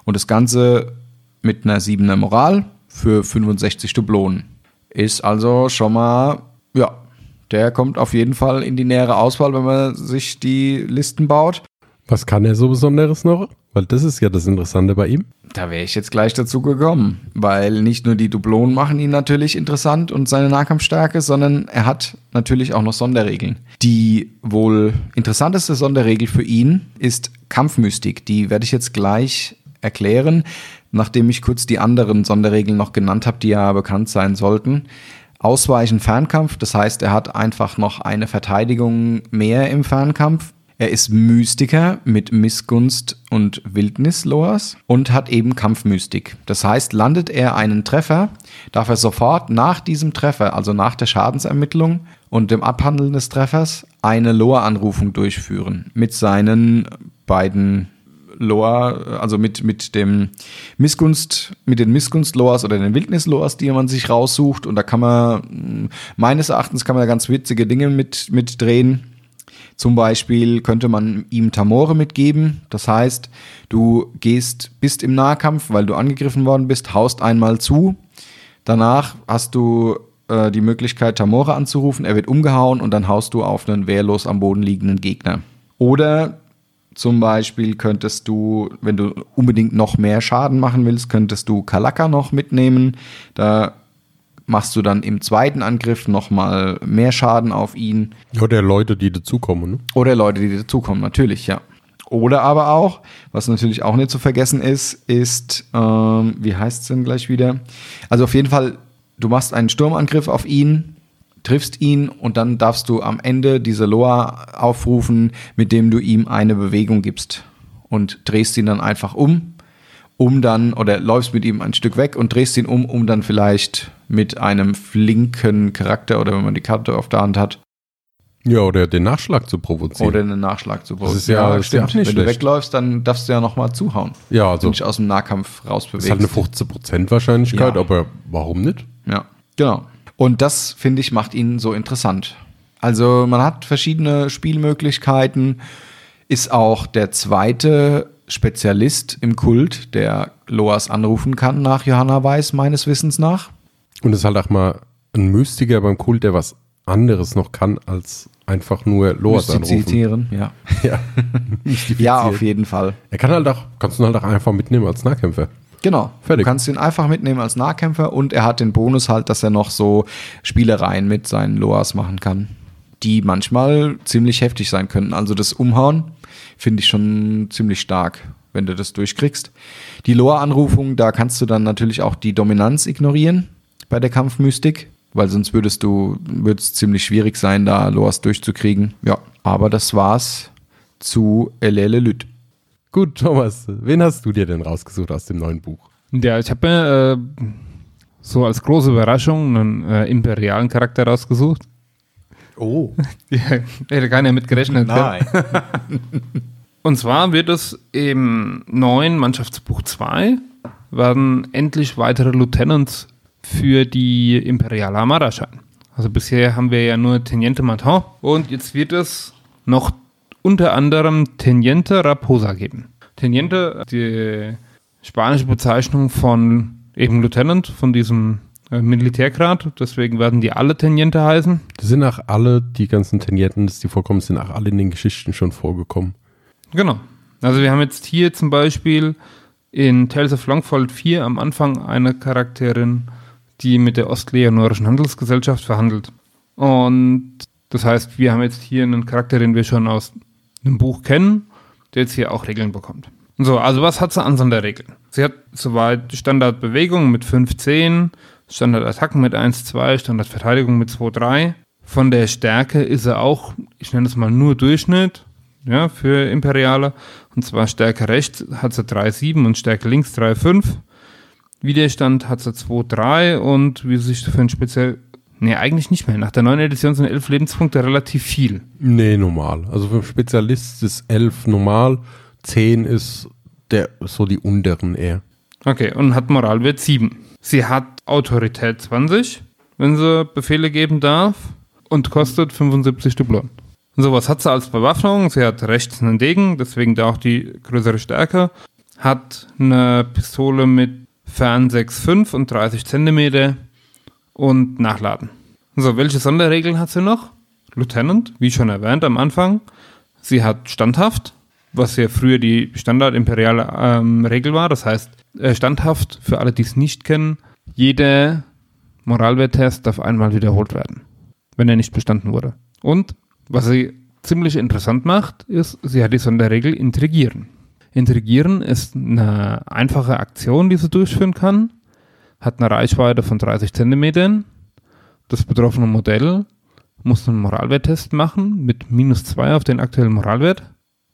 Und das Ganze mit einer 7er Moral für 65 Dublonen. Ist also schon mal, ja, der kommt auf jeden Fall in die nähere Auswahl, wenn man sich die Listen baut. Was kann er so Besonderes noch? Weil das ist ja das Interessante bei ihm. Da wäre ich jetzt gleich dazu gekommen, weil nicht nur die Dublonen machen ihn natürlich interessant und seine Nahkampfstärke, sondern er hat natürlich auch noch Sonderregeln. Die wohl interessanteste Sonderregel für ihn ist Kampfmystik. Die werde ich jetzt gleich erklären, nachdem ich kurz die anderen Sonderregeln noch genannt habe, die ja bekannt sein sollten. Ausweichen Fernkampf, das heißt, er hat einfach noch eine Verteidigung mehr im Fernkampf. Er ist Mystiker mit Missgunst und Wildnis-Loas und hat eben Kampfmystik. Das heißt, landet er einen Treffer, darf er sofort nach diesem Treffer, also nach der Schadensermittlung und dem Abhandeln des Treffers, eine Loa-Anrufung durchführen mit seinen beiden Loa, also mit, mit dem Missgunst, mit den Missgunst-Loas oder den Wildnis-Loas, die man sich raussucht. Und da kann man, meines Erachtens kann man da ganz witzige Dinge mit, mit drehen. Zum Beispiel könnte man ihm Tamore mitgeben. Das heißt, du gehst, bist im Nahkampf, weil du angegriffen worden bist, haust einmal zu. Danach hast du äh, die Möglichkeit, Tamore anzurufen. Er wird umgehauen und dann haust du auf einen wehrlos am Boden liegenden Gegner. Oder zum Beispiel könntest du, wenn du unbedingt noch mehr Schaden machen willst, könntest du Kalaka noch mitnehmen. Da machst du dann im zweiten Angriff nochmal mehr Schaden auf ihn. Oder Leute, die dazukommen. Ne? Oder Leute, die dazukommen, natürlich, ja. Oder aber auch, was natürlich auch nicht zu vergessen ist, ist, ähm, wie heißt es denn gleich wieder? Also auf jeden Fall, du machst einen Sturmangriff auf ihn, triffst ihn und dann darfst du am Ende diese Loa aufrufen, mit dem du ihm eine Bewegung gibst und drehst ihn dann einfach um, um dann, oder läufst mit ihm ein Stück weg und drehst ihn um, um dann vielleicht mit einem flinken Charakter oder wenn man die Karte auf der Hand hat, Ja, oder den Nachschlag zu provozieren. oder einen Nachschlag zu bauen. Das ist ja- das ist ja auch nicht Wenn du wegläufst, dann darfst du ja nochmal zuhauen. ja, Also also dich aus dem Nahkampf das ist halt rausbewegst. eine 15% Wahrscheinlichkeit, Ja. aber warum nicht? Ja, genau. Und das, finde ich, macht ihn so interessant. Also man hat verschiedene Spielmöglichkeiten, ist auch der zweite Spezialist im Kult, der Loas anrufen kann nach Johanna Weiß, meines Wissens nach. Und es ist halt auch mal ein Mystiker beim Kult, der was anderes noch kann, als einfach nur Loas anrufen. Ja. Ja. Ja, auf jeden Fall. Er kann halt auch, kannst du ihn halt auch einfach mitnehmen als Nahkämpfer. Genau. Fertig. Du kannst ihn einfach mitnehmen als Nahkämpfer und er hat den Bonus halt, dass er noch so Spielereien mit seinen Loas machen kann, die manchmal ziemlich heftig sein können. Also das Umhauen finde ich schon ziemlich stark, wenn du das durchkriegst. Die Loa-Anrufung, da kannst du dann natürlich auch die Dominanz ignorieren bei der Kampfmystik, weil sonst würdest du, würde es ziemlich schwierig sein, da Loas durchzukriegen. Ja, aber das war's zu Elele Lüt. Gut, Thomas, wen hast du dir denn rausgesucht aus dem neuen Buch? Ja, ich habe mir äh, so als große Überraschung einen äh, imperialen Charakter rausgesucht. Oh. Ja, hätte keiner mit gerechnet. gell? Und zwar wird es im neuen Mannschaftsbuch 2 werden endlich weitere Lieutenants für die Imperiale Armada scheinen. Also bisher haben wir ja nur Teniente Martin und jetzt wird es noch unter anderem Teniente Raposa geben. Teniente, die spanische Bezeichnung von eben Lieutenant, von diesem Militärgrad, deswegen werden die alle Teniente heißen. Das sind auch alle, die ganzen Tenienten, die vorkommen, sind auch alle in den Geschichten schon vorgekommen. Genau. Also wir haben jetzt hier zum Beispiel in Tales of Longfold 4 am Anfang eine Charakterin, die mit der Ostleonorischen Handelsgesellschaft verhandelt. Und das heißt, wir haben jetzt hier einen Charakter, den wir schon aus einem Buch kennen, der jetzt hier auch Regeln bekommt. So, also was hat sie an Sonderregeln? Sie hat soweit Standardbewegung mit 5-10, Standardattacken mit 1-2, Standardverteidigung mit 2-3. Von der Stärke ist er auch, ich nenne es mal nur Durchschnitt, ja, für Imperiale. Und zwar Stärke rechts hat sie 3,7 und Stärke links 3,5. Widerstand hat sie 2,3 und wie sich für ein speziell. Nee, eigentlich nicht mehr. Nach der neuen Edition sind 11 Lebenspunkte relativ viel. Nee, normal. Also für einen Spezialist ist 11 normal, 10 ist der, so die unteren eher. Okay, und hat Moralwert 7. Sie hat Autorität 20, wenn sie Befehle geben darf, und kostet 75 Dublonen. So, was hat sie als Bewaffnung? Sie hat rechts einen Degen, deswegen da auch die größere Stärke. Hat eine Pistole mit Fern 6,5 und 30 Zentimeter und Nachladen. So, welche Sonderregeln hat sie noch? Lieutenant, wie schon erwähnt am Anfang. Sie hat standhaft, was ja früher die standard-imperiale ähm, Regel war. Das heißt, äh, standhaft, für alle, die es nicht kennen, jeder Moralwerttest darf einmal wiederholt werden, wenn er nicht bestanden wurde. Und was sie ziemlich interessant macht, ist, sie hat die Sonderregel Intrigieren. Intrigieren ist eine einfache Aktion, die sie durchführen kann, hat eine Reichweite von 30 Zentimetern das betroffene Modell muss einen Moralwerttest machen mit minus zwei auf den aktuellen Moralwert.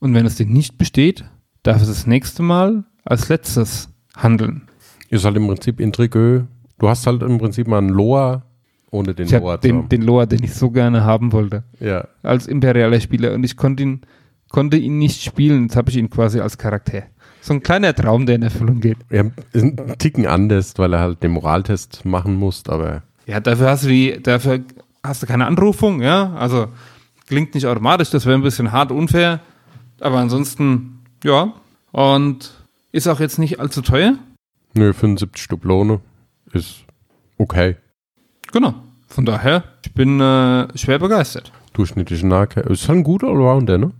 Und wenn es den nicht besteht, darf es das nächste Mal als letztes handeln. Ist halt im Prinzip intrigö. Du hast halt im Prinzip mal einen Loa ohne den Ich Loa den, haben. den Loa, den ich so gerne haben wollte, Ja. als imperialer Spieler. Und ich konnte ihn, konnte ihn nicht spielen. Jetzt habe ich ihn quasi als Charakter. So ein kleiner Traum, der in Erfüllung geht. ja. Ist ein Ticken anders, weil er halt den Moraltest machen muss, aber Ja, dafür hast du die, dafür hast du keine Anrufung, ja. Also klingt nicht automatisch, das wäre ein bisschen hart unfair. Aber ansonsten, ja. Und ist auch jetzt nicht allzu teuer. nö, 75 Dublone ist okay. Genau. Von daher, ich bin äh, schwer begeistert. Durchschnittliche Nahkämpfer. Ist halt ein guter Allrounder, ne?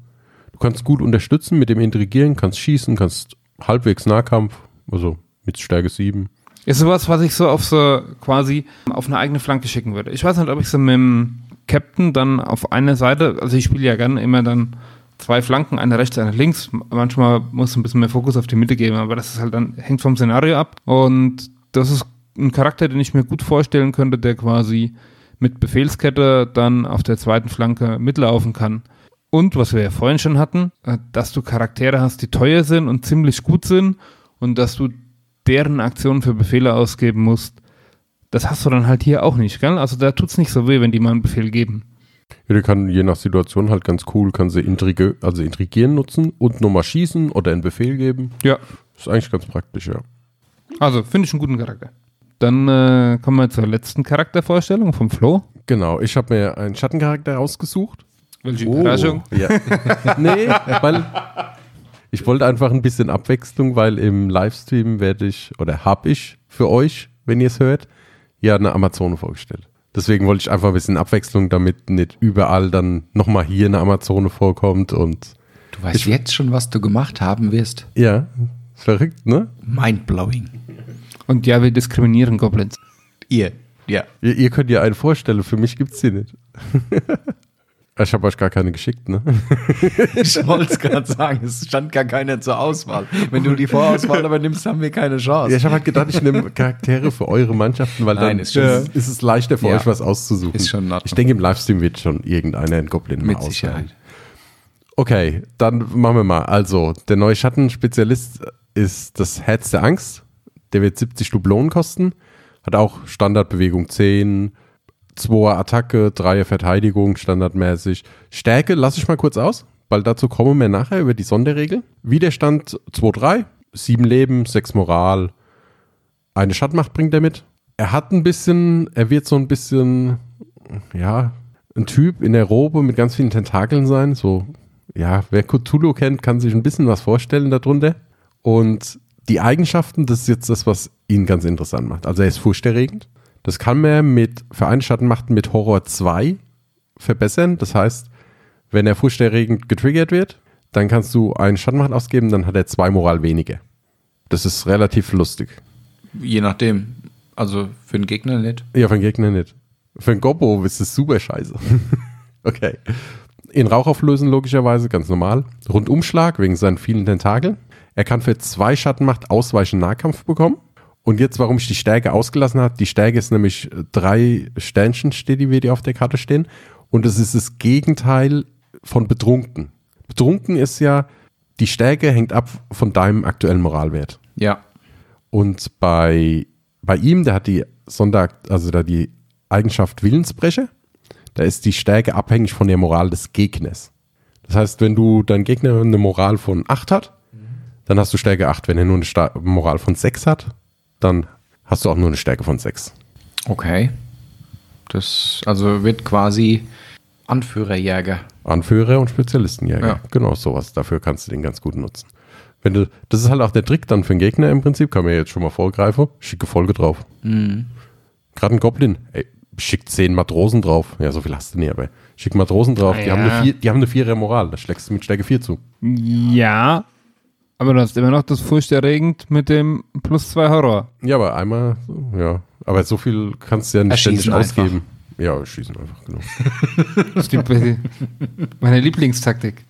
Du kannst gut unterstützen mit dem Intrigieren, kannst schießen, kannst halbwegs Nahkampf, also mit Stärke 7. Ist sowas, was ich so auf so quasi auf eine eigene Flanke schicken würde. Ich weiß nicht, ob ich so mit dem Captain dann auf einer Seite, also ich spiele ja gerne immer dann zwei Flanken, eine rechts, eine links. Manchmal muss ein bisschen mehr Fokus auf die Mitte geben, aber das ist halt dann, hängt vom Szenario ab. Und das ist ein Charakter, den ich mir gut vorstellen könnte, der quasi mit Befehlskette dann auf der zweiten Flanke mitlaufen kann. Und was wir ja vorhin schon hatten, äh, dass du Charaktere hast, die teuer sind und ziemlich gut sind und dass du deren Aktionen für Befehle ausgeben musst, das hast du dann halt hier auch nicht, gell? Also da tut's nicht so weh, wenn die mal einen Befehl geben. Ja, die kann je nach Situation halt ganz cool, kann sie intrige, also intrigieren nutzen und nochmal schießen oder einen Befehl geben. Ja. Ist eigentlich ganz praktisch, ja. Also finde ich einen guten Charakter. Dann äh, kommen wir zur letzten Charaktervorstellung vom Flo. Genau, ich habe mir einen Schattencharakter rausgesucht. Welche Oh. Überraschung. Ja. nee, weil ich wollte einfach ein bisschen Abwechslung, weil im Livestream werde ich oder habe ich für euch, wenn ihr es hört, ja eine Amazone vorgestellt. Deswegen wollte ich einfach ein bisschen Abwechslung, damit nicht überall dann nochmal hier eine Amazone vorkommt und Du weißt jetzt schon, was du gemacht haben wirst. ja, verrückt, ne? Mindblowing. Und ja, wir diskriminieren Goblins. Ihr. Ja. Ihr, ihr könnt ja einen vorstellen, für mich gibt's die nicht. ich habe euch gar keine geschickt, ne? Ich wollte es gerade sagen, es stand gar keiner zur Auswahl. Wenn du die Vorauswahl aber nimmst, haben wir keine Ja, Chance. ich habe halt gedacht, ich nehme Charaktere für eure Mannschaften, weil Nein, dann ist schon- ist, es leichter für Ja. euch was auszusuchen. Ist schon in Ordnung. ich denke, im Livestream wird schon irgendeiner einen Goblin mal Mit auswählen. Sicherheit. Okay, dann machen wir mal. Also, der neue Schattenspezialist ist das Herz der Angst. Der wird 70 Dublonen kosten. Hat auch Standardbewegung 10, 2er Attacke, 3er Verteidigung, standardmäßig. Stärke lasse ich mal kurz aus, weil dazu kommen wir nachher über die Sonderregel. Widerstand 2-3, 7 Leben, 6 Moral, eine Schattmacht bringt er mit. Er hat ein bisschen, er wird so ein bisschen, ja, ein Typ in der Robe mit ganz vielen Tentakeln sein. So, ja, wer Cthulhu kennt, kann sich ein bisschen was vorstellen darunter. Und die Eigenschaften, das ist jetzt das, was ihn ganz interessant macht. Also er ist furchterregend. Das kann man mit Vereinschattenmachten mit Horror 2 verbessern. Das heißt, wenn er furchterregend getriggert wird, dann kannst du einen Schattenmacht ausgeben, dann hat er zwei Moral weniger. Das ist relativ lustig. Je nachdem. Also für den Gegner nicht. Ja, für den Gegner nicht. Für den Gobbo ist es super scheiße. okay. In Rauch auflösen, logischerweise, ganz normal. Rundumschlag wegen seinen vielen Tentakeln. Er kann für zwei Schattenmacht Ausweichen Nahkampf bekommen. Und jetzt, warum ich die Stärke ausgelassen habe, die Stärke ist nämlich äh, drei Sternchen, steht die, wie die auf der Karte stehen. Und es ist das Gegenteil von betrunken. Betrunken ist ja, die Stärke hängt ab von deinem aktuellen Moralwert. Ja. Und bei, bei ihm, der hat die Sonder, also da die Eigenschaft Willensbrecher, da ist die Stärke abhängig von der Moral des Gegners. Das heißt, wenn du dein Gegner eine Moral von 8 hat, dann hast du Stärke 8. Wenn er nur eine Moral von 6 hat, dann hast du auch nur eine Stärke von 6. Okay. Das also wird quasi Anführerjäger. Anführer und Spezialistenjäger. Ja. Genau sowas. Dafür kannst du den ganz gut nutzen. Wenn du, das ist halt auch der Trick dann für den Gegner im Prinzip, kann man jetzt schon mal vorgreifen. Schicke Folge drauf. Gerade ein Goblin, ey, schick zehn Matrosen drauf. Ja, so viel hast du nie, aber schick Matrosen drauf. Die, Ja. haben eine vier, die haben eine vierer Moral. Da schlägst du mit Stärke 4 zu. Ja, aber du hast immer noch das furchterregend mit dem plus zwei Horror. Ja, aber einmal, ja. Aber so viel kannst du ja nicht ständig ausgeben. Ja, schießen einfach, genau. Das ist die, meine Lieblingstaktik.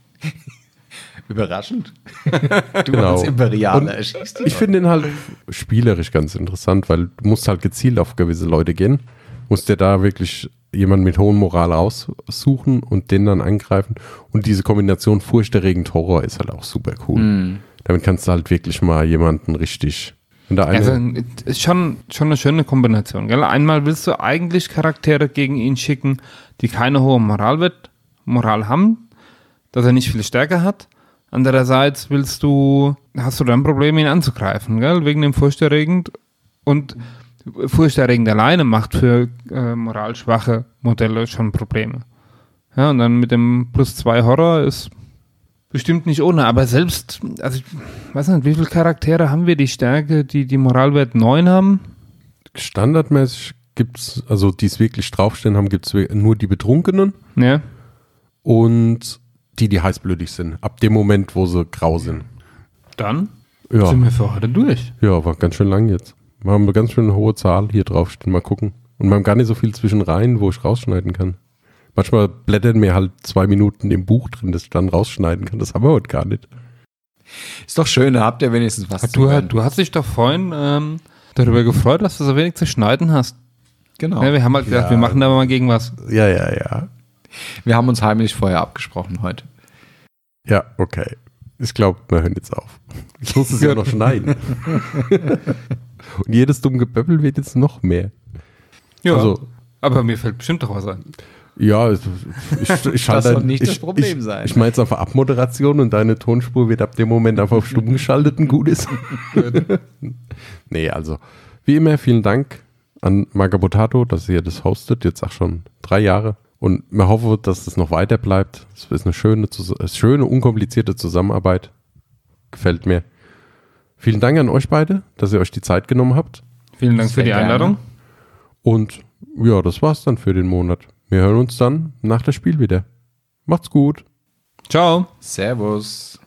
Überraschend. du Genau. als Imperialer erschießt Ich finde ihn halt spielerisch ganz interessant, weil du musst halt gezielt auf gewisse Leute gehen. musst dir da wirklich jemanden mit hohem Moral aussuchen und den dann angreifen. Und diese Kombination furchterregend Horror ist halt auch super cool. Mhm. Damit kannst du halt wirklich mal jemanden richtig. Also ist schon, schon eine schöne Kombination. Gell? Einmal willst du eigentlich Charaktere gegen ihn schicken, die keine hohe Moral, wird, Moral haben, dass er nicht viel Stärke hat. Andererseits willst du, hast du dann Probleme, ihn anzugreifen, gell? wegen dem Furchterregend. Und Furchterregend alleine macht für äh, moralschwache Modelle schon Probleme. Ja, und dann mit dem Plus 2 Horror ist bestimmt nicht ohne, aber selbst, also ich weiß nicht, wie viele Charaktere haben wir, die Stärke, die die Moralwert 9 haben? standardmäßig gibt's, also die es wirklich draufstehen haben, gibt's wir- nur die Betrunkenen Ja. und die, die heißblütig sind. Ab dem Moment, wo sie grau sind. Dann Ja, sind wir für heute durch. ja war ganz schön lang jetzt. Wir haben eine ganz schön hohe Zahl hier draufstehen. Mal gucken. Und wir haben gar nicht so viel zwischen rein, wo ich rausschneiden kann. Manchmal blättern mir halt zwei Minuten im Buch drin, das ich dann rausschneiden kann. Das haben wir heute gar nicht. Ist doch schön, da habt ihr wenigstens was Du, hören. du hast dich doch vorhin ähm, darüber gefreut, dass du so wenig zu schneiden hast. Genau. Ja, wir haben halt gedacht, Ja. wir machen da mal gegen was. Ja, ja, ja. Wir haben uns heimlich vorher abgesprochen heute. Ja, okay. Ich glaube, wir hören jetzt auf. Ich muss es ja noch schneiden. Und jedes dumme Geböppel wird jetzt noch mehr. Ja, Also- aber mir fällt bestimmt doch was ein. Ja, ich, ich, schalte soll nicht ich, das Problem ich, sein. Ich meine jetzt einfach Abmoderation und deine Tonspur wird ab dem Moment einfach auf stumm geschaltet und gut ist. nee, also wie immer vielen Dank an Magabotato, dass ihr das hostet, jetzt auch schon drei Jahre. Und wir hoffen, dass das noch weiter bleibt. Es ist eine schöne, schöne, unkomplizierte Zusammenarbeit. Gefällt mir. Vielen Dank an euch beide, dass ihr euch die Zeit genommen habt. Vielen Dank für Sehr die gerne. Einladung. Und ja, das war's dann für den Monat. Wir hören uns dann nach das Spiel wieder. Macht's gut. Ciao. Servus.